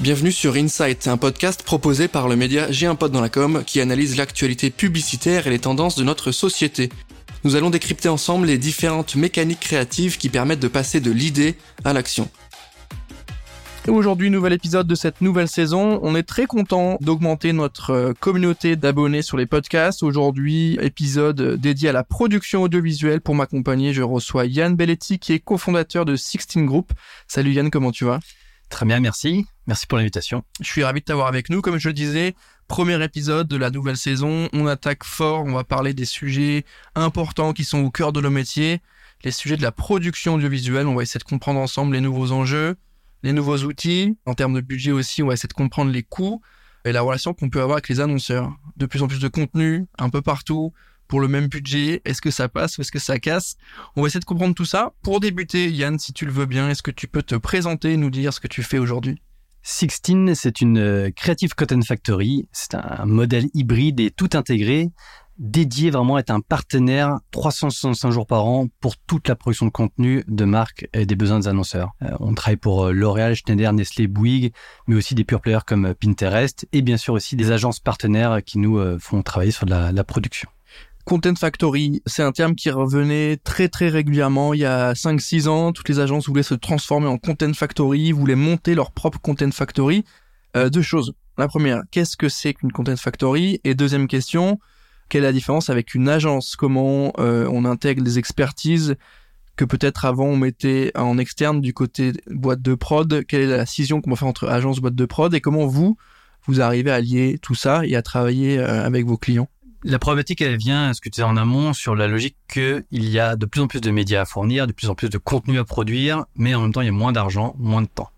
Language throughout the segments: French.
Bienvenue sur Insight, un podcast proposé par le média J'ai un pote dans la com qui analyse l'actualité publicitaire et les tendances de notre société. Nous allons décrypter ensemble les différentes mécaniques créatives qui permettent de passer de l'idée à l'action. Aujourd'hui, nouvel épisode de cette nouvelle saison. On est très content d'augmenter notre euh, communauté d'abonnés sur les podcasts. Aujourd'hui, épisode dédié à la production audiovisuelle. Pour m'accompagner, je reçois Yann Belletti qui est cofondateur de Sixteen Group. Salut Yann, comment tu vas? Très bien, merci. Merci pour l'invitation. Je suis ravi de t'avoir avec nous. Comme je le disais, premier épisode de la nouvelle saison. On attaque fort. On va parler des sujets importants qui sont au cœur de nos métiers. Les sujets de la production audiovisuelle. On va essayer de comprendre ensemble les nouveaux enjeux, les nouveaux outils. En termes de budget aussi, on va essayer de comprendre les coûts et la relation qu'on peut avoir avec les annonceurs. De plus en plus de contenu, un peu partout pour le même budget? Est-ce que ça passe ou est-ce que ça casse? On va essayer de comprendre tout ça. Pour débuter, Yann, si tu le veux bien, est-ce que tu peux te présenter et nous dire ce que tu fais aujourd'hui? Sixteen, c'est une euh, Creative Cotton Factory. C'est un modèle hybride et tout intégré, dédié vraiment à être un partenaire 365 jours par an pour toute la production de contenu de marques et des besoins des annonceurs. Euh, on travaille pour euh, L'Oréal, Schneider, Nestlé, Bouygues, mais aussi des pure players comme Pinterest et bien sûr aussi des agences partenaires qui nous font travailler sur la production. Content Factory, c'est un terme qui revenait très très régulièrement. Il y a 5-6 ans, toutes les agences voulaient se transformer en Content Factory, voulaient monter leur propre Content Factory. Euh, deux choses. La première, qu'est-ce que c'est qu'une Content Factory? Et deuxième question, quelle est la différence avec une agence? Comment euh, on intègre les expertises que peut-être avant on mettait en externe du côté boîte de prod? Quelle est la scission qu'on va faire entre agence boîte de prod? Et comment vous, vous arrivez à lier tout ça et à travailler euh, avec vos clients? La problématique, elle vient, ce que tu disais en amont, sur la logique qu'il y a de plus en plus de médias à fournir, de plus en plus de contenu à produire, mais en même temps, il y a moins d'argent, moins de temps.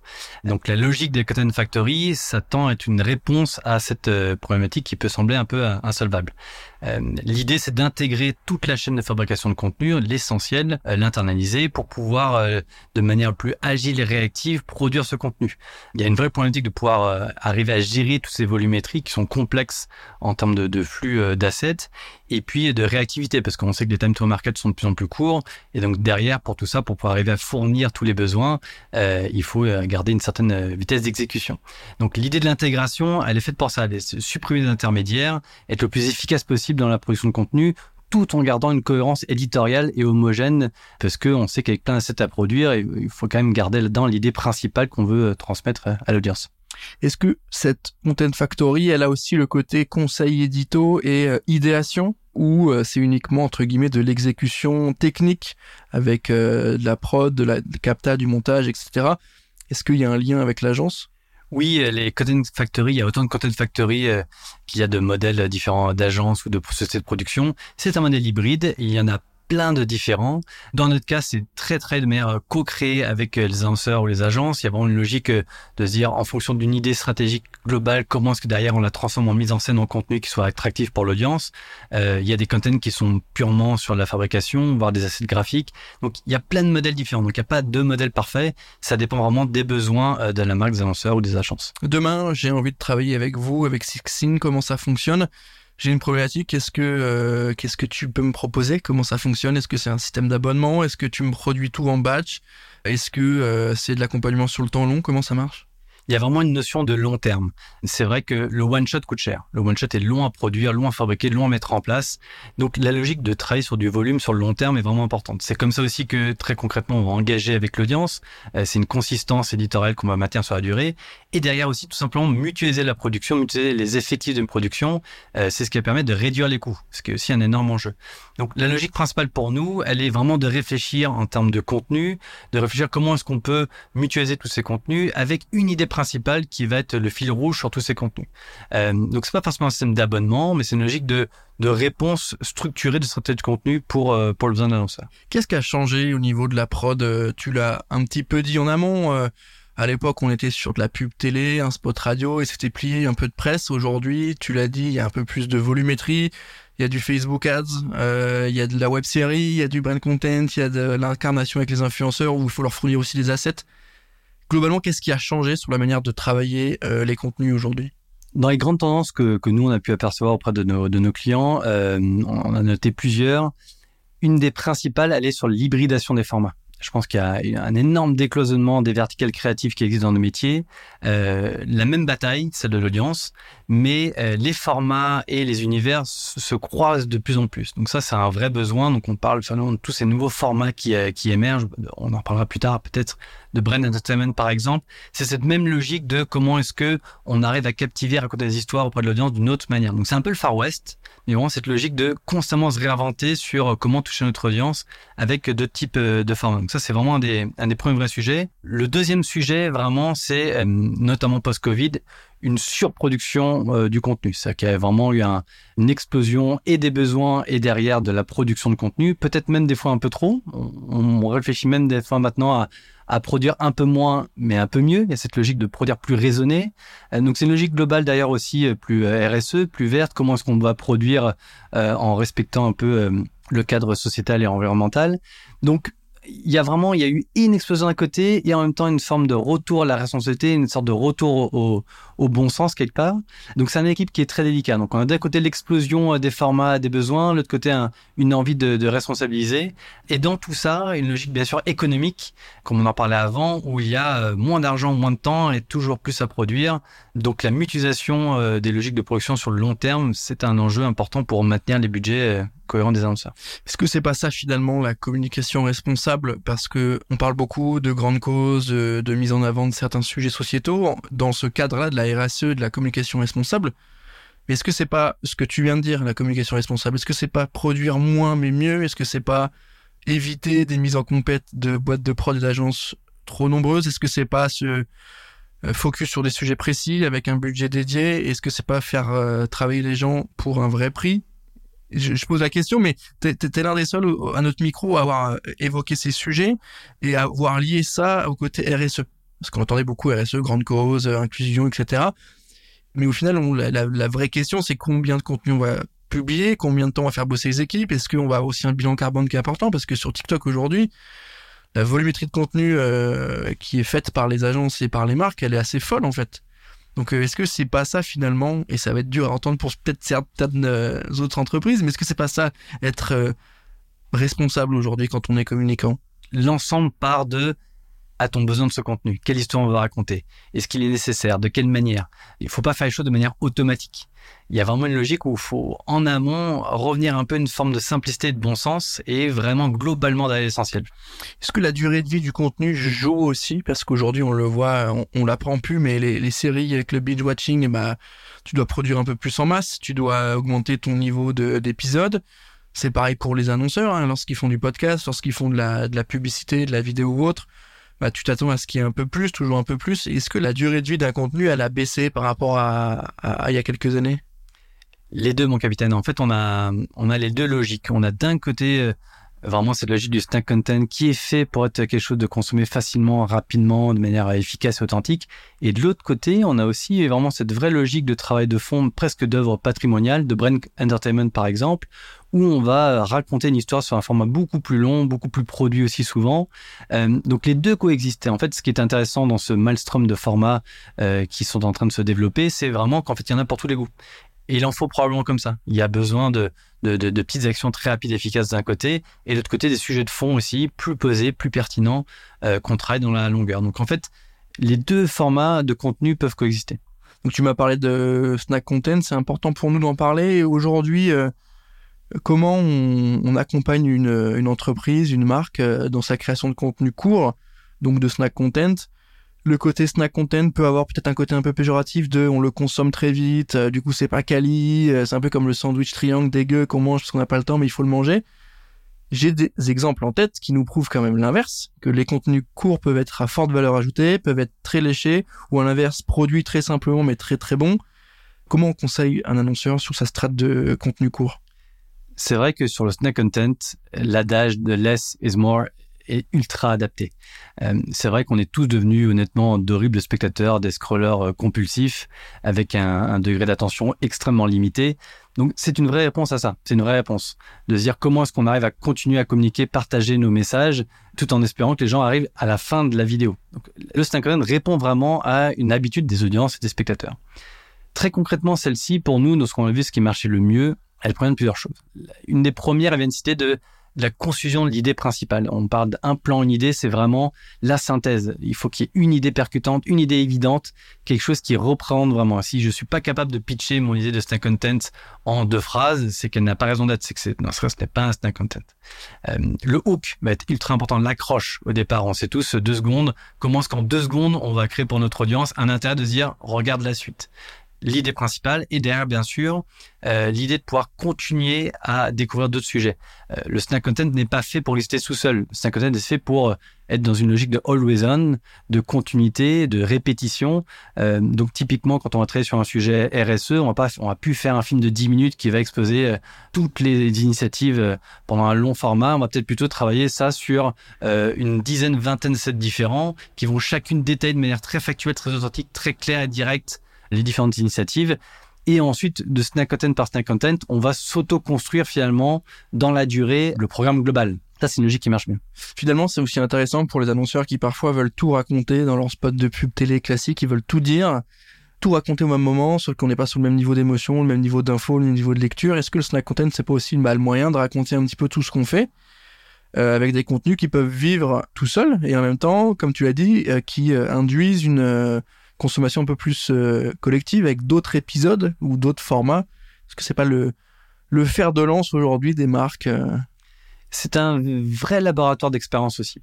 Donc la logique des Cotton Factory, ça tend être une réponse à cette euh, problématique qui peut sembler un peu euh, insolvable. Euh, l'idée, c'est d'intégrer toute la chaîne de fabrication de contenu, l'essentiel, l'internaliser pour pouvoir, de manière plus agile et réactive, produire ce contenu. Il y a une vraie problématique de pouvoir arriver à gérer tous ces volumétries qui sont complexes en termes de flux d'assets et puis de réactivité parce qu'on sait que les time to market sont de plus en plus courts et donc derrière pour tout ça pour pouvoir arriver à fournir tous les besoins euh, il faut euh, garder une certaine euh, vitesse d'exécution donc l'idée de l'intégration elle est faite pour ça elle supprimer les intermédiaires être le plus efficace possible dans la production de contenu tout en gardant une cohérence éditoriale et homogène, parce qu'on sait qu'avec plein d'assets à produire, il faut quand même garder là-dedans l'idée principale qu'on veut transmettre à l'audience. Est-ce que cette Content Factory, elle a aussi le côté conseil édito et euh, idéation ou euh, c'est uniquement entre guillemets de l'exécution technique avec euh, de la prod, de la capta, du montage, etc. Est-ce qu'il y a un lien avec l'agence? Oui, les Content Factory, il y a autant de Content Factory qu'il y a de modèles différents d'agences ou de sociétés de production. C'est un modèle hybride. Il y en a plein de différents. Dans notre cas, c'est très très de manière co-créée avec euh, les annonceurs ou les agences. Il y a vraiment une logique euh, de se dire en fonction d'une idée stratégique globale, comment est-ce que derrière on la transforme en mise en scène en contenu qui soit attractif pour l'audience. Euh, il y a des contents qui sont purement sur la fabrication, voire des assets graphiques. Donc il y a plein de modèles différents. Donc il n'y a pas de modèle parfait. Ça dépend vraiment des besoins de la marque, des annonceurs ou des agences. Demain, j'ai envie de travailler avec vous, avec Sixteen, comment ça fonctionne? J'ai une problématique, qu'est-ce que euh, qu'est-ce que tu peux me proposer? Comment ça fonctionne? Est-ce que c'est un système d'abonnement? Est-ce que tu me produis tout en batch? Est-ce que euh, c'est de l'accompagnement sur le temps long? Comment ça marche? Il y a vraiment une notion de long terme. C'est vrai que le one shot coûte cher. Le one shot est long à produire, long à fabriquer, long à mettre en place. Donc la logique de travailler sur du volume sur le long terme est vraiment importante. C'est comme ça aussi que très concrètement on va engager avec l'audience. Euh, c'est une consistance éditoriale qu'on va maintenir sur la durée. Et derrière aussi tout simplement mutualiser la production, mutualiser les effectifs d'une production. Euh, c'est ce qui va permettre de réduire les coûts, ce qui est aussi un énorme enjeu. Donc la logique principale pour nous, elle est vraiment de réfléchir en termes de contenu, de réfléchir comment est-ce qu'on peut mutualiser tous ces contenus avec une idée principale principal qui va être le fil rouge sur tous ces contenus. Euh, donc c'est pas forcément un système d'abonnement, mais c'est une logique de, de réponse structurée de stratégie de contenu pour, euh, pour le besoin d'annonceurs. Qu'est-ce qui a changé au niveau de la prod euh, Tu l'as un petit peu dit en amont. Euh, à l'époque, on était sur de la pub télé, un spot radio, et c'était plié un peu de presse. Aujourd'hui, tu l'as dit, il y a un peu plus de volumétrie. Il y a du Facebook Ads, il y a de la web série, il y a du brand content, il y a de l'incarnation avec les influenceurs où il faut leur fournir aussi des assets globalement, qu'est-ce qui a changé sur la manière de travailler euh, les contenus aujourd'hui? Dans les grandes tendances que, nous, on a pu apercevoir auprès de nos, clients, euh, on a noté plusieurs. Une des principales, elle est sur l'hybridation des formats. Je pense qu'il y a un énorme décloisonnement des verticales créatives qui existent dans nos métiers. Euh, la même bataille, celle de l'audience, mais euh, les formats et les univers se, croisent de plus en plus. Donc ça, c'est un vrai besoin. Donc on parle finalement de tous ces nouveaux formats qui, qui émergent. On en parlera plus tard peut-être de Brand Entertainment par exemple. C'est cette même logique de comment est-ce que on arrive à captiver, à raconter des histoires auprès de l'audience d'une autre manière. Donc c'est un peu le Far West, mais vraiment cette logique de constamment se réinventer sur comment toucher notre audience avec deux types de formats. Donc ça, c'est vraiment un des, un des premiers vrais sujets. Le deuxième sujet, vraiment, c'est notamment post-Covid, une surproduction euh, du contenu. C'est-à-dire qu'il y a vraiment eu une explosion et des besoins et derrière de la production de contenu, peut-être même des fois un peu trop. On, réfléchit même des fois maintenant à, produire un peu moins, mais un peu mieux. Il y a cette logique de produire plus raisonné. Euh, donc c'est une logique globale d'ailleurs aussi euh, plus RSE, plus verte. Comment est-ce qu'on va produire en respectant un peu le cadre sociétal et environnemental? Donc il y a vraiment, il y a eu une explosion d'un côté et en même temps une forme de retour à la responsabilité, une sorte de retour au, bon sens quelque part. Donc c'est une équipe qui est très délicate. Donc on a d'un côté l'explosion euh, des formats, des besoins, de l'autre côté une envie de, de, responsabiliser. Et dans tout ça, une logique bien sûr économique, comme on en parlait avant, où il y a euh, moins d'argent, moins de temps et toujours plus à produire. Donc la mutualisation euh, des logiques de production sur le long terme, c'est un enjeu important pour maintenir les budgets cohérents des. Est-ce que c'est pas ça finalement la communication responsable? Parce que on parle beaucoup de grandes causes, de mise en avant de certains sujets sociétaux. Dans ce cadre-là de la RSE, de la communication responsable. Mais est-ce que c'est pas ce que tu viens de dire, la communication responsable? Est-ce que c'est pas produire moins mais mieux? Est-ce que c'est pas éviter des mises en compète de boîtes de prod et d'agences trop nombreuses? Est-ce que c'est pas se euh, focus sur des sujets précis avec un budget dédié? Est-ce que c'est pas faire euh, travailler les gens pour un vrai prix? Je, pose la question, mais t'es es, l'un des seuls à notre micro à avoir euh, évoqué ces sujets et à avoir lié ça au côté RSE parce qu'on entendait beaucoup RSE, grande cause, euh, inclusion, etc. Mais au final, la, vraie question, c'est combien de contenu on va publier, combien de temps on va faire bosser les équipes, est-ce qu'on va aussi un bilan carbone qui est important, parce que sur TikTok aujourd'hui, la volumétrie de contenu euh, qui est faite par les agences et par les marques, elle est assez folle en fait. Donc euh, est-ce que c'est pas ça finalement, et ça va être dur à entendre pour peut-être certaines autres entreprises, mais est-ce que c'est pas ça être responsable aujourd'hui quand on est communicant L'ensemble part de a-t-on besoin de ce contenu? Quelle histoire on va raconter? Est-ce qu'il est nécessaire? De quelle manière? Il ne faut pas faire les choses de manière automatique. Il y a vraiment une logique où il faut en amont revenir un peu à une forme de simplicité et de bon sens et vraiment globalement d'aller l'essentiel. Est-ce que la durée de vie du contenu joue aussi? Parce qu'aujourd'hui on le voit, on, l'apprend plus, mais les, séries avec le binge watching, eh ben, tu dois produire un peu plus en masse, tu dois augmenter ton niveau d'épisodes. C'est pareil pour les annonceurs, hein, lorsqu'ils font du podcast, lorsqu'ils font de la, de la publicité, de la vidéo ou autre bah, tu t'attends à ce qu'il y ait un peu plus, toujours un peu plus. Est-ce que la durée de vie d'un contenu, elle a baissé par rapport à, il y a quelques années? Les deux, mon capitaine. En fait, on a, on a les deux logiques. On a d'un côté euh, vraiment cette logique du snack content qui est fait pour être quelque chose de consommé facilement, rapidement, de manière efficace et authentique. Et de l'autre côté, on a aussi vraiment cette vraie logique de travail de fond, presque d'œuvre patrimoniale, de brand entertainment par exemple, où on va raconter une histoire sur un format beaucoup plus long, beaucoup plus produit aussi souvent. Euh, donc les deux coexistaient. En fait, ce qui est intéressant dans ce maelstrom de formats euh, qui sont en train de se développer, c'est vraiment qu'en fait, il y en a pour tous les goûts. Et il en faut probablement comme ça. Il y a besoin de, de, de, petites actions très rapides et efficaces d'un côté, et de l'autre côté, des sujets de fond aussi, plus posés, plus pertinents, euh, qu'on travaille dans la longueur. Donc en fait, les deux formats de contenu peuvent coexister. Donc tu m'as parlé de snack content, c'est important pour nous d'en parler. Aujourd'hui, euh, comment on, accompagne une, entreprise, une marque euh, dans sa création de contenu court, donc de snack content. Le côté snack content peut avoir peut-être un côté un peu péjoratif de on le consomme très vite, euh, du coup c'est pas quali, euh, c'est un peu comme le sandwich triangle dégueu qu'on mange parce qu'on n'a pas le temps mais il faut le manger. J'ai des exemples en tête qui nous prouvent quand même l'inverse, que les contenus courts peuvent être à forte valeur ajoutée, peuvent être très léchés, ou à l'inverse produits très simplement mais très très bons. Comment on conseille un annonceur sur sa strate de contenu court? C'est vrai que sur le snack content, l'adage de less is more est ultra adapté. Euh, c'est vrai qu'on est tous devenus honnêtement d'horribles spectateurs, des scrollers euh, compulsifs avec un, degré d'attention extrêmement limité. Donc c'est une vraie réponse à ça. C'est une vraie réponse de se dire comment est-ce qu'on arrive à continuer à communiquer, partager nos messages, tout en espérant que les gens arrivent à la fin de la vidéo. Donc, le content répond vraiment à une habitude des audiences et des spectateurs. Très concrètement, celle-ci, pour nous, nous ce qu'on a vu, ce qui marchait le mieux, elle provient de plusieurs choses. Une des premières, elle vient de citer de la confusion de l'idée principale. On parle d'un plan, une idée, c'est vraiment la synthèse. Il faut qu'il y ait une idée percutante, une idée évidente, quelque chose qui représente vraiment. Si je suis pas capable de pitcher mon idée de snack content en deux phrases, c'est qu'elle n'a pas raison d'être. C'est que non, ce n'est pas un snack content. Euh, le hook va être ultra important. L'accroche au départ, on sait tous deux secondes. Comment est-ce qu'en deux secondes on va créer pour notre audience un intérêt de dire regarde la suite l'idée principale et derrière bien sûr euh, l'idée de pouvoir continuer à découvrir d'autres sujets. Euh, le snack content n'est pas fait pour lister tout seul. Le snack content est fait pour euh, être dans une logique de always on, de continuité, de répétition. donc typiquement quand on va travailler sur un sujet RSE, on va pas on va plus faire un film de 10 minutes qui va exposer toutes les initiatives pendant un long format. On va peut-être plutôt travailler ça sur une dizaine, vingtaine de sets différents qui vont chacune détailler de manière très factuelle, très authentique, très claire et directe les différentes initiatives. Et ensuite, de snack content par snack content, on va s'auto-construire finalement dans la durée le programme global. Ça, c'est une logique qui marche bien. Finalement, c'est aussi intéressant pour les annonceurs qui parfois veulent tout raconter dans leur spot de pub télé classique, ils veulent tout dire, tout raconter au même moment, sauf qu'on n'est pas sur le même niveau d'émotion, le même niveau d'info, le même niveau de lecture. Est-ce que le snack content, c'est pas aussi une balle moyen de raconter un petit peu tout ce qu'on fait euh, avec des contenus qui peuvent vivre tout seuls et en même temps, comme tu l'as dit, euh, qui euh, induisent une consommation un peu plus euh, collective avec d'autres épisodes ou d'autres formats Est-ce que c'est pas le, le fer de lance aujourd'hui des marques euh? C'est un vrai laboratoire d'expérience aussi.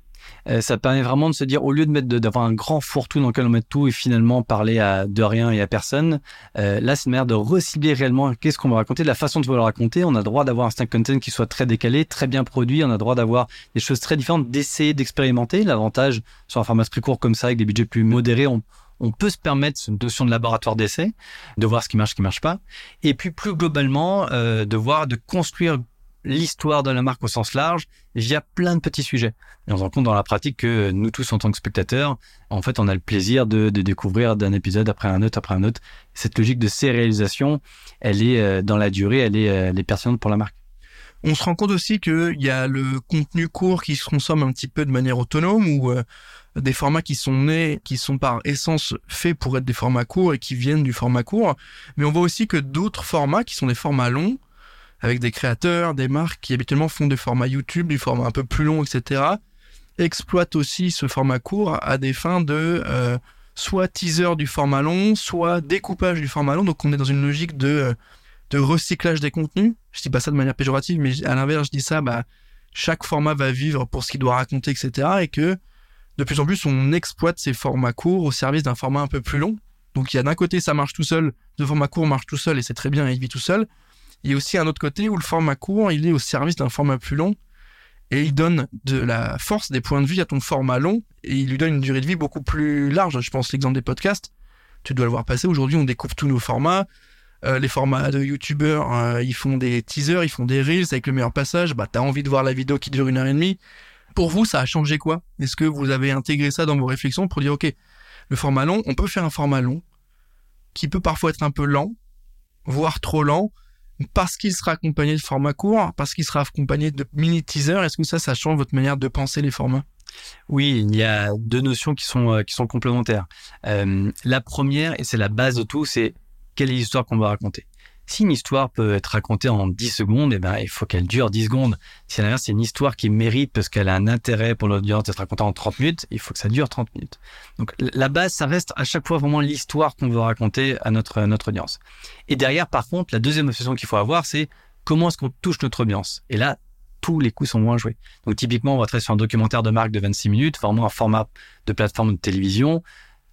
Euh, ça permet vraiment de se dire, au lieu de mettre d'avoir un grand fourre-tout dans lequel on met tout et finalement parler à de rien et à personne, là c'est une manière de recibler réellement qu'est-ce qu'on va raconter, de la façon de le raconter. On a droit d'avoir un stack content qui soit très décalé, très bien produit. On a droit d'avoir des choses très différentes, d'essayer d'expérimenter. L'avantage sur un format plus court comme ça, avec des budgets plus modérés, on, on peut se permettre cette notion de laboratoire d'essai, de voir ce qui marche, ce qui marche pas, et puis plus globalement euh, de voir, de construire l'histoire de la marque au sens large via plein de petits sujets. Et on se rend compte dans la pratique que nous tous en tant que spectateurs, en fait, on a le plaisir de, découvrir d'un épisode après un autre après un autre. Cette logique de sérialisation, elle est euh, dans la durée, elle est, euh, elle est pertinente pour la marque. On se rend compte aussi qu'il y a le contenu court qui se consomme un petit peu de manière autonome ou des formats qui sont nés, qui sont par essence faits pour être des formats courts et qui viennent du format court. Mais on voit aussi que d'autres formats qui sont des formats longs, avec des créateurs, des marques qui habituellement font des formats YouTube, du format un peu plus long, etc., exploitent aussi ce format court à des fins de euh, soit teaser du format long, soit découpage du format long. Donc on est dans une logique de, euh, de recyclage des contenus. Je dis pas ça de manière péjorative, mais à l'inverse, je dis ça, bah, chaque format va vivre pour ce qu'il doit raconter, etc. Et que de plus en plus, on exploite ces formats courts au service d'un format un peu plus long. Donc il y a d'un côté, ça marche tout seul, le format court marche tout seul et c'est très bien, il vit tout seul. Il y a aussi un autre côté où le format court, il est au service d'un format plus long et il donne de la force, des points de vue à ton format long et il lui donne une durée de vie beaucoup plus large. Je pense l'exemple des podcasts, tu dois le voir passer. Aujourd'hui, on découvre tous nos formats. Euh, les formats de youtubeurs, euh, ils font des teasers, ils font des reels avec le meilleur passage. Bah, t'as envie de voir la vidéo qui dure une heure et demie pour vous, ça a changé quoi? Est-ce que vous avez intégré ça dans vos réflexions pour dire, OK, le format long, on peut faire un format long qui peut parfois être un peu lent, voire trop lent, parce qu'il sera accompagné de format court, parce qu'il sera accompagné de mini teasers. Est-ce que ça, ça change votre manière de penser les formats? Oui, il y a deux notions qui sont euh, qui sont complémentaires. Euh, la première et c'est la base de tout, c'est quelle est l'histoire qu'on va raconter. Si une histoire peut être racontée en 10 secondes, eh ben, il faut qu'elle dure 10 secondes. Si à l'inverse, c'est une histoire qui mérite parce qu'elle a un intérêt pour l'audience d'être racontée en 30 minutes, il faut que ça dure 30 minutes. Donc, la base, ça reste à chaque fois vraiment l'histoire qu'on veut raconter à notre, notre audience. Et derrière, par contre, la deuxième obsession qu'il faut avoir, c'est comment est-ce qu'on touche notre audience? Et là, tous les coups sont moins joués. Donc, typiquement, on va travailler sur un documentaire de marque de 26 minutes, vraiment un format de plateforme de télévision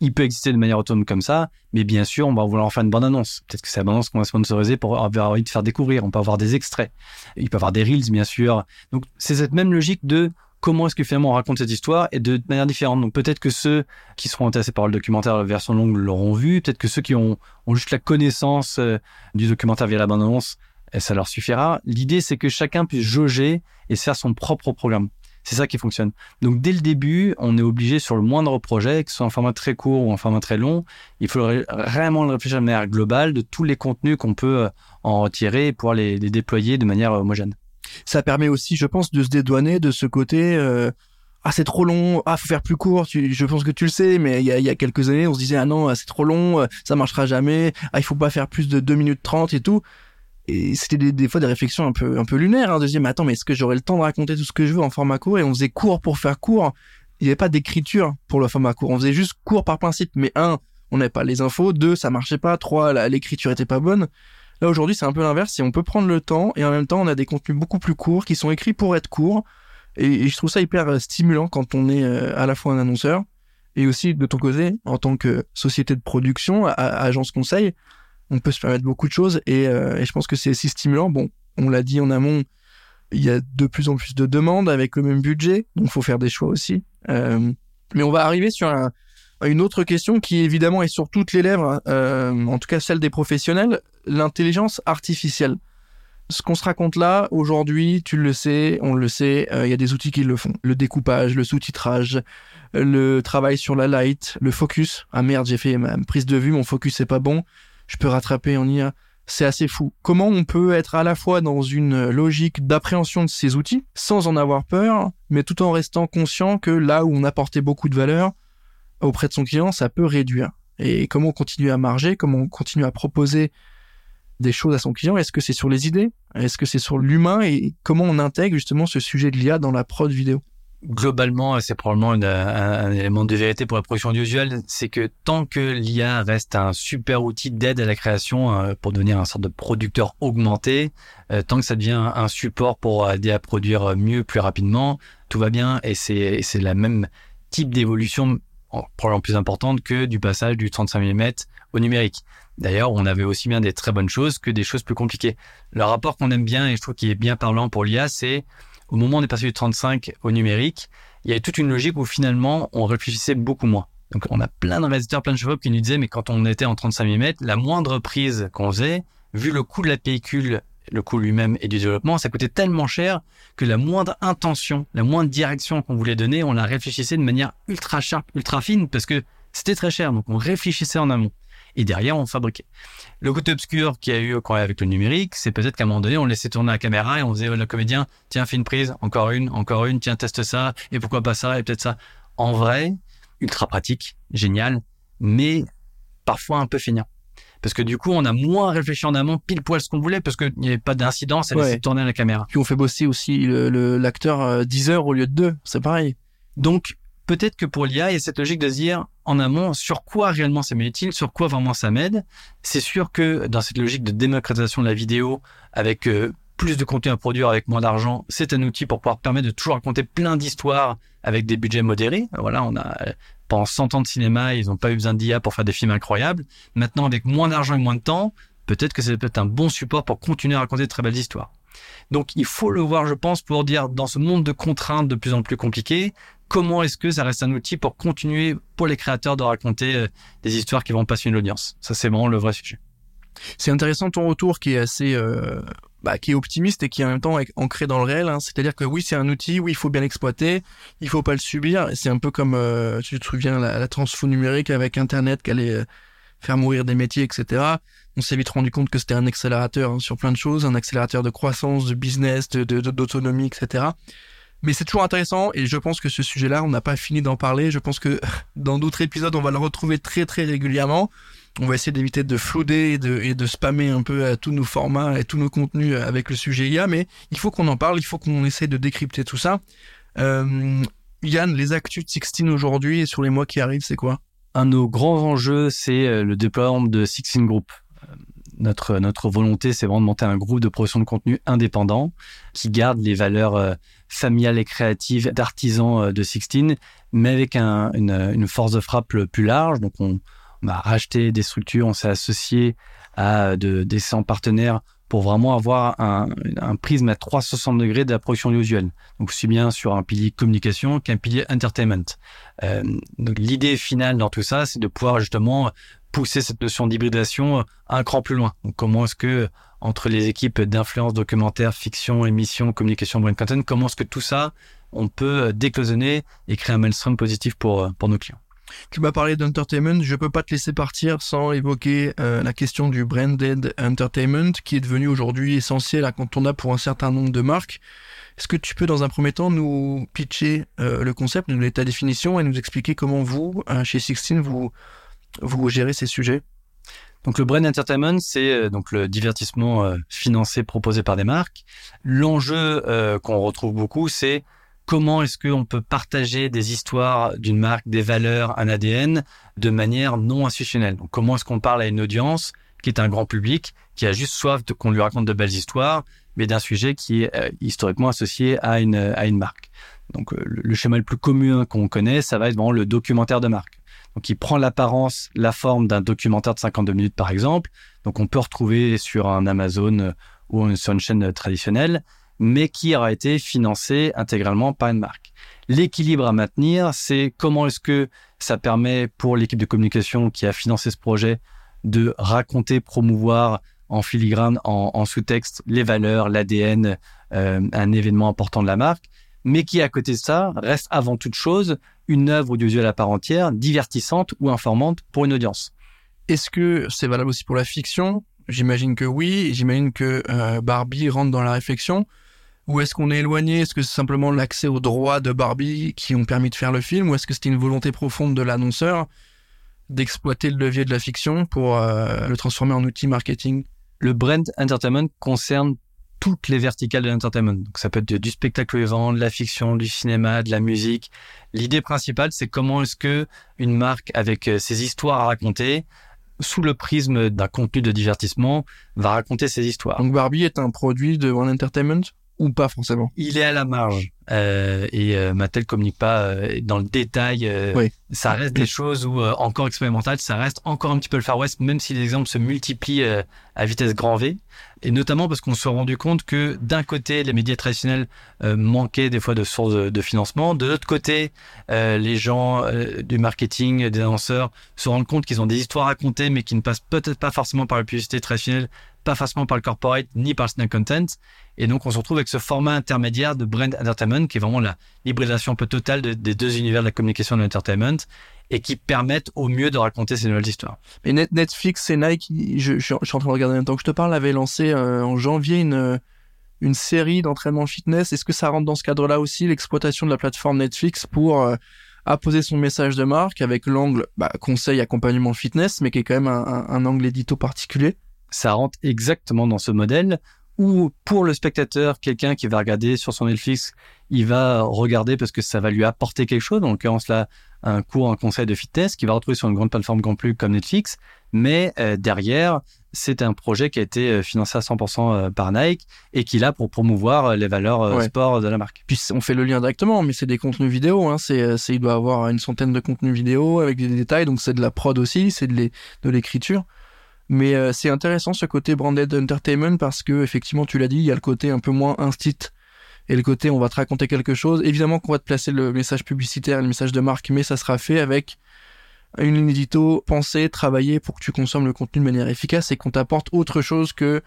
il peut exister de manière autonome comme ça, mais bien sûr, on va vouloir en faire une bonne annonce. Peut-être que c'est la bande-annonce qu'on va sponsoriser pour avoir envie de faire découvrir. On peut avoir des extraits. Il peut avoir des reels, bien sûr. Donc, c'est cette même logique de comment est-ce que finalement on raconte cette histoire et de manière différente. Donc, peut-être que ceux qui seront intéressés par le documentaire, la version longue, l'auront vu. Peut-être que ceux qui ont, ont juste la connaissance euh, du documentaire via la bande-annonce, eh, ça leur suffira. L'idée, c'est que chacun puisse jauger et se faire son propre programme. C'est ça qui fonctionne. Donc dès le début, on est obligé sur le moindre projet, que ce soit un format très court ou un format très long, il faut vraiment le réfléchir de manière globale de tous les contenus qu'on peut euh, en retirer et pouvoir les, déployer de manière homogène. Ça permet aussi, je pense, de se dédouaner de ce côté. Euh, ah c'est trop long, ah faut faire plus court. je pense que tu le sais, mais il y a, quelques années, on se disait ah non c'est trop long, euh, ça marchera jamais. Ah il faut pas faire plus de 2 minutes 30 et tout et c'était des, fois des réflexions un peu un peu lunaires hein, de mais attends mais est-ce que j'aurai le temps de raconter tout ce que je veux en format court? Et on faisait court pour faire court. Il n'y avait pas d'écriture pour le format court. On faisait juste court par principe. Mais un on n'avait pas les infos. Deux ça marchait pas. Trois l'écriture était pas bonne. Là aujourd'hui c'est un peu l'inverse. Et on peut prendre le temps. Et en même temps on a des contenus beaucoup plus courts qui sont écrits pour être courts. Et, je trouve ça hyper euh, stimulant quand on est euh, à la fois un annonceur et aussi de ton côté en tant que société de production agence conseil on peut se permettre beaucoup de choses euh, et, je pense que c'est aussi stimulant. Bon, on l'a dit en amont, il y a de plus en plus de demandes avec le même budget, donc faut faire des choix aussi. Euh, mais on va arriver sur une autre question qui évidemment est sur toutes les lèvres, euh, en tout cas celle des professionnels, l'intelligence artificielle. Ce qu'on se raconte là, aujourd'hui, tu le sais, on le sait, il y a des outils qui le font. Le découpage, le sous-titrage, le travail sur la light, le focus. Ah merde, j'ai fait ma prise de vue, mon focus c'est pas bon je peux rattraper en IA. C'est assez fou. Comment on peut être à la fois dans une logique d'appréhension de ces outils sans en avoir peur, mais tout en restant conscient que là où on apportait beaucoup de valeur auprès de son client, ça peut réduire. Et comment on continue à marger, comment on continue à proposer des choses à son client? Est-ce que c'est sur les idées? Est-ce que c'est sur l'humain? Et comment on intègre justement ce sujet de l'IA dans la prod vidéo? Globalement, c'est probablement un, élément de vérité pour la production audiovisuelle, c'est que tant que l'IA reste un super outil d'aide à la création euh, pour devenir un sorte de producteur augmenté, euh, tant que ça devient un support pour aider à produire mieux, plus rapidement, tout va bien et c'est la même type d'évolution probablement plus importante que du passage du 35 mm au numérique. D'ailleurs, on avait aussi bien des très bonnes choses que des choses plus compliquées. Le rapport qu'on aime bien et je trouve qu'il est bien parlant pour l'IA, c'est au moment où on est passé du 35 au numérique, il y avait toute une logique où finalement on réfléchissait beaucoup moins. Donc on a plein réalisateurs, plein de chevaux qui nous disaient mais quand on était en 35 mm, la moindre prise qu'on faisait, vu le coût de la pellicule, le coût lui-même et du développement, ça coûtait tellement cher que la moindre intention, la moindre direction qu'on voulait donner, on la réfléchissait de manière ultra sharp, ultra fine parce que c'était très cher. Donc on réfléchissait en amont et derrière on fabriquait. Le côté obscur qu'il y a eu quand avec le numérique, c'est peut-être qu'à un moment donné, on laissait tourner la caméra et on faisait le comédien, tiens, fais une prise, encore une, encore une, tiens, teste ça, et pourquoi pas ça, et peut-être ça. En vrai, ultra pratique, génial, mais parfois un peu feignant. Parce que du coup, on a moins réfléchi en amont pile poil ce qu'on voulait parce qu'il n'y avait pas d'incidence à laisser tourner la caméra. Puis on fait bosser aussi l'acteur 10 euh, heures au lieu de 2, c'est pareil. Donc, peut-être que pour l'IA, il y a cette logique de se dire en amont sur quoi réellement ça m'est sur quoi vraiment ça m'aide. C'est sûr que dans cette logique de démocratisation de la vidéo, avec euh, plus de contenu à produire avec moins d'argent, c'est un outil pour pouvoir permettre de toujours raconter plein d'histoires avec des budgets modérés. Voilà, on a pendant 100 ans de cinéma, ils n'ont pas eu besoin d'IA pour faire des films incroyables. Maintenant, avec moins d'argent et moins de temps, peut-être que c'est peut-être un bon support pour continuer à raconter de très belles histoires. Donc il faut le voir, je pense, pour dire dans ce monde de contraintes de plus en plus compliquées, comment est-ce que ça reste un outil pour continuer pour les créateurs de raconter euh, des histoires qui vont passionner l'audience. Ça c'est vraiment le vrai sujet. C'est intéressant ton retour qui est assez euh, bah, qui est optimiste et qui est en même temps ancré dans le réel. Hein. C'est-à-dire que oui, c'est un outil, oui, il faut bien l'exploiter, il faut pas le subir. C'est un peu comme, euh, tu te souviens, la, la numérique avec Internet qui allait faire mourir des métiers, etc on s'est vite rendu compte que c'était un accélérateur hein, sur plein de choses, un accélérateur de croissance, de business, d'autonomie, etc. Mais c'est toujours intéressant et je pense que ce sujet-là, on n'a pas fini d'en parler. Je pense que dans d'autres épisodes, on va le retrouver très très régulièrement. On va essayer d'éviter de flouder et de, et spammer un peu tous nos formats et tous nos contenus avec le sujet IA, mais il faut qu'on en parle, il faut qu'on essaie de décrypter tout ça. Euh, Yann, les actus de Sixteen aujourd'hui et sur les mois qui arrivent, c'est quoi? Un de nos grands enjeux, c'est euh, le déploiement de Sixteen Group notre, notre volonté, c'est vraiment de monter un groupe de production de contenu indépendant qui garde les valeurs euh, familiales et créatives d'artisans euh, de Sixteen, mais avec un, une, force de frappe plus large. Donc, on, a racheté des structures, on s'est associé à de, des 100 partenaires pour vraiment avoir un, un, prisme à 360 degrés de la production audiovisuelle. Donc, aussi bien sur un pilier communication qu'un pilier entertainment. Euh, donc, l'idée finale dans tout ça, c'est de pouvoir justement pousser cette notion d'hybridation un cran plus loin. Donc, comment est-ce que entre les équipes d'influence, documentaire, fiction, émission, communication, brand content, comment est-ce que tout ça, on peut décloisonner et créer un maelstrom positif pour, pour nos clients? Tu m'as parlé d'entertainment, je peux pas te laisser partir sans évoquer euh, la question du branded entertainment qui est devenu aujourd'hui essentiel a pour un certain nombre de marques. Est-ce que tu peux dans un premier temps nous pitcher euh, le concept, nous donner ta définition et nous expliquer comment vous, euh, chez Sixteen, vous, vous gérez ces sujets? Donc le brand entertainment, c'est euh, donc le divertissement euh, financé proposé par des marques. L'enjeu euh, qu'on retrouve beaucoup, c'est comment est-ce qu'on peut partager des histoires d'une marque, des valeurs, un ADN de manière non institutionnelle. Donc comment est-ce qu'on parle à une audience qui est un grand public, qui a juste soif de qu'on lui raconte de belles histoires, mais d'un sujet qui est historiquement associé à une, à une marque. Donc le schéma le plus commun qu'on connaît, ça va être vraiment le documentaire de marque. Donc, il prend l'apparence, la forme d'un documentaire de 52 minutes, par exemple. Donc, on peut retrouver sur un Amazon euh, ou sur une chaîne traditionnelle, mais qui aura été financé intégralement par une marque. L'équilibre à maintenir, c'est comment est-ce que ça permet pour l'équipe de communication qui a financé ce projet de raconter, promouvoir en filigrane, en, sous-texte, les valeurs, l'ADN, euh, un événement important de la marque, mais qui à côté de ça reste avant toute chose une œuvre audiovisuelle à part entière, divertissante ou informaante pour une audience. Est-ce que c'est valable aussi pour la fiction? J'imagine que oui. J'imagine que euh, Barbie rentre dans la réflexion. Ou est-ce qu'on est éloigné? Est-ce que c'est simplement l'accès aux droits de Barbie qui ont permis de faire le film? Ou est-ce que c'était une volonté profonde de l'annonceur d'exploiter le levier de la fiction pour euh, le transformer en outil marketing? Le brand entertainment concerne toutes les verticales de l'entertainment. Donc ça peut être du spectacle vivant, de la fiction, du cinéma, de la musique. L'idée principale, c'est comment est-ce que une marque avec euh, ses histoires à raconter, sous le prisme d'un contenu de divertissement, va raconter ses histoires. Donc Barbie est un produit de One Entertainment? Ou pas forcément Il est à la marge euh, et euh, Mattel communique pas euh, dans le détail. Euh, ça reste des choses où encore expérimentales, ça reste encore un petit peu le Far West, même si les exemples se multiplient à vitesse grand V. Et notamment parce qu'on s'est rendu compte que d'un côté, les médias traditionnels manquaient des fois de sources de, de financement. De l'autre côté, les gens du marketing, des annonceurs, se rendent compte qu'ils ont des histoires à raconter, mais qui ne passent peut-être pas forcément par la publicité traditionnelle, pas forcément par le corporate, ni par le snack content. Et donc, on se retrouve avec ce format intermédiaire de brand entertainment, qui est vraiment la hybridation un peu totale des deux univers de la communication et de l'entertainment, et qui permettent au mieux de raconter ces nouvelles histoires. Et Netflix et Nike, je, suis en train de regarder en même temps que je te parle, avaient lancé euh, en janvier une, une série d'entraînement fitness. Est-ce que ça rentre dans ce cadre-là aussi, l'exploitation de la plateforme Netflix pour euh, apposer son message de marque avec l'angle bah, conseil, accompagnement fitness, mais qui est quand même un angle édito particulier? Ça rentre exactement dans ce modèle où pour le spectateur, quelqu'un qui va regarder sur son Netflix, il va regarder parce que ça va lui apporter quelque chose, en l'occurrence là, un cours, un conseil de fitness qu'il va retrouver sur une grande plateforme grand plus comme Netflix, mais euh, derrière, c'est un projet qui a été euh, financé à 100% euh, par Nike et qui là pour promouvoir les valeurs sport de la marque. Puis on fait le lien directement, mais c'est des contenus vidéo, hein. c'est, il doit avoir une centaine de contenus vidéo avec des détails, donc c'est de la prod aussi, c'est de l'écriture. Mais euh, c'est intéressant ce côté branded entertainment parce que effectivement, tu l'as dit, il y a le côté un peu moins instit et le côté on va te raconter quelque chose. Évidemment qu'on va te placer le message publicitaire, le message de marque, mais ça sera fait avec une ligne édito pensée, travaillée pour que tu consommes le contenu de manière efficace et qu'on t'apporte autre chose que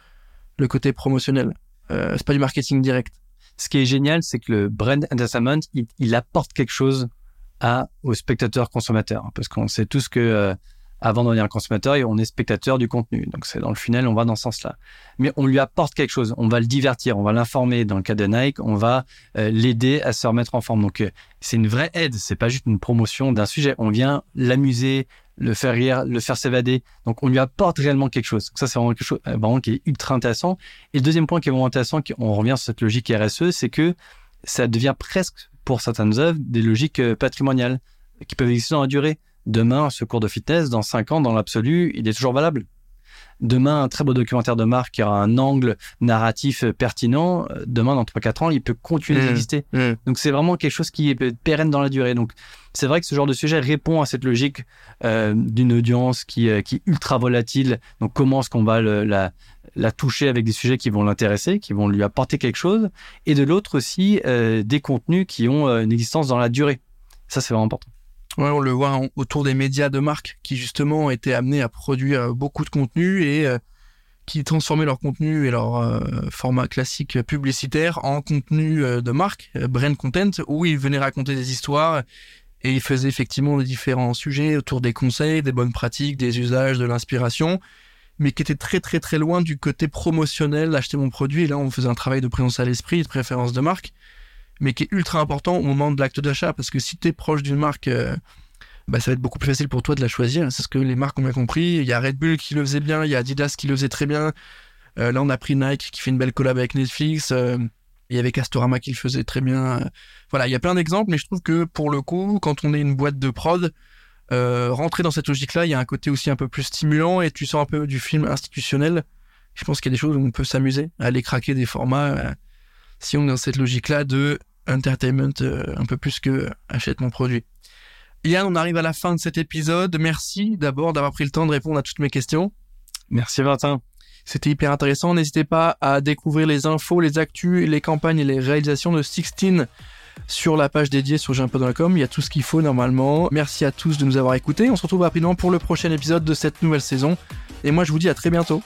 le côté promotionnel. Euh, c'est pas du marketing direct. Ce qui est génial, c'est que le brand entertainment, il, apporte quelque chose à aux spectateurs consommateurs, parce qu'on sait tous que euh, avant d'en devenir consommateur et on est spectateur du contenu. Donc c'est dans le funnel, on va dans ce sens-là. Mais on lui apporte quelque chose, on va le divertir, on va l'informer. Dans le cas de Nike, on va euh, l'aider à se remettre en forme. Donc euh, c'est une vraie aide, c'est pas juste une promotion d'un sujet. On vient l'amuser, le faire rire, le faire s'évader. Donc on lui apporte réellement quelque chose. ça c'est vraiment quelque chose euh, vraiment qui est ultra intéressant. Et le deuxième point qui est vraiment intéressant, on revient sur cette logique RSE, c'est que ça devient presque pour certaines œuvres des logiques patrimoniales qui peuvent exister dans la durée. Demain, ce cours de fitness, dans 5 ans, dans l'absolu, il est toujours valable. Demain, un très beau documentaire de marque qui aura un angle narratif pertinent, euh, demain, dans 3-4 ans, il peut continuer mmh. d'exister. Mmh. Donc, c'est vraiment quelque chose qui est pérenne dans la durée. Donc, c'est vrai que ce genre de sujet répond à cette logique euh, d'une audience qui, euh, qui est ultra volatile. Donc, comment est-ce qu'on va la, la toucher avec des sujets qui vont l'intéresser, qui vont lui apporter quelque chose, et de l'autre aussi, des contenus qui ont une existence dans la durée. Ça, c'est vraiment important. On le voit autour des médias de marque qui justement étaient amenés à produire beaucoup de contenu et euh, qui transformaient leur contenu et leur euh, format classique publicitaire en contenu euh, de marque, brand content, où ils venaient raconter des histoires et ils faisaient effectivement des différents sujets autour des conseils, des bonnes pratiques, des usages, de l'inspiration, mais qui étaient très très très loin du côté promotionnel d'acheter mon produit. Et là, on faisait un travail de présence à l'esprit, de préférence de marque mais qui est ultra important au moment de l'acte d'achat, parce que si tu es proche d'une marque, euh, bah, ça va être beaucoup plus facile pour toi de la choisir. C'est ce que les marques ont bien compris. Il y a Red Bull qui le faisait bien, il y a Adidas qui le faisait très bien. Euh, là, on a pris Nike qui fait une belle collab avec Netflix. Euh, il y avait Castorama qui le faisait très bien. Voilà, il y a plein d'exemples, mais je trouve que pour le coup, quand on est une boîte de prod, rentrer dans cette logique-là, il y a un côté aussi un peu plus stimulant et tu sors un peu du film institutionnel. Je pense qu'il y a des choses où on peut s'amuser à aller craquer des formats si on est dans cette logique-là de entertainment un peu plus que achète mon produit. Yann, on arrive à la fin de cet épisode. Merci d'abord d'avoir pris le temps de répondre à toutes mes questions. Merci Martin. C'était hyper intéressant. N'hésitez pas à découvrir les infos, les actus, les campagnes et les réalisations de Sixteen sur la page dédiée sur com. Il y a tout ce qu'il faut normalement. Merci à tous de nous avoir écoutés. On se retrouve rapidement pour le prochain épisode de cette nouvelle saison. Et moi, je vous dis à très bientôt.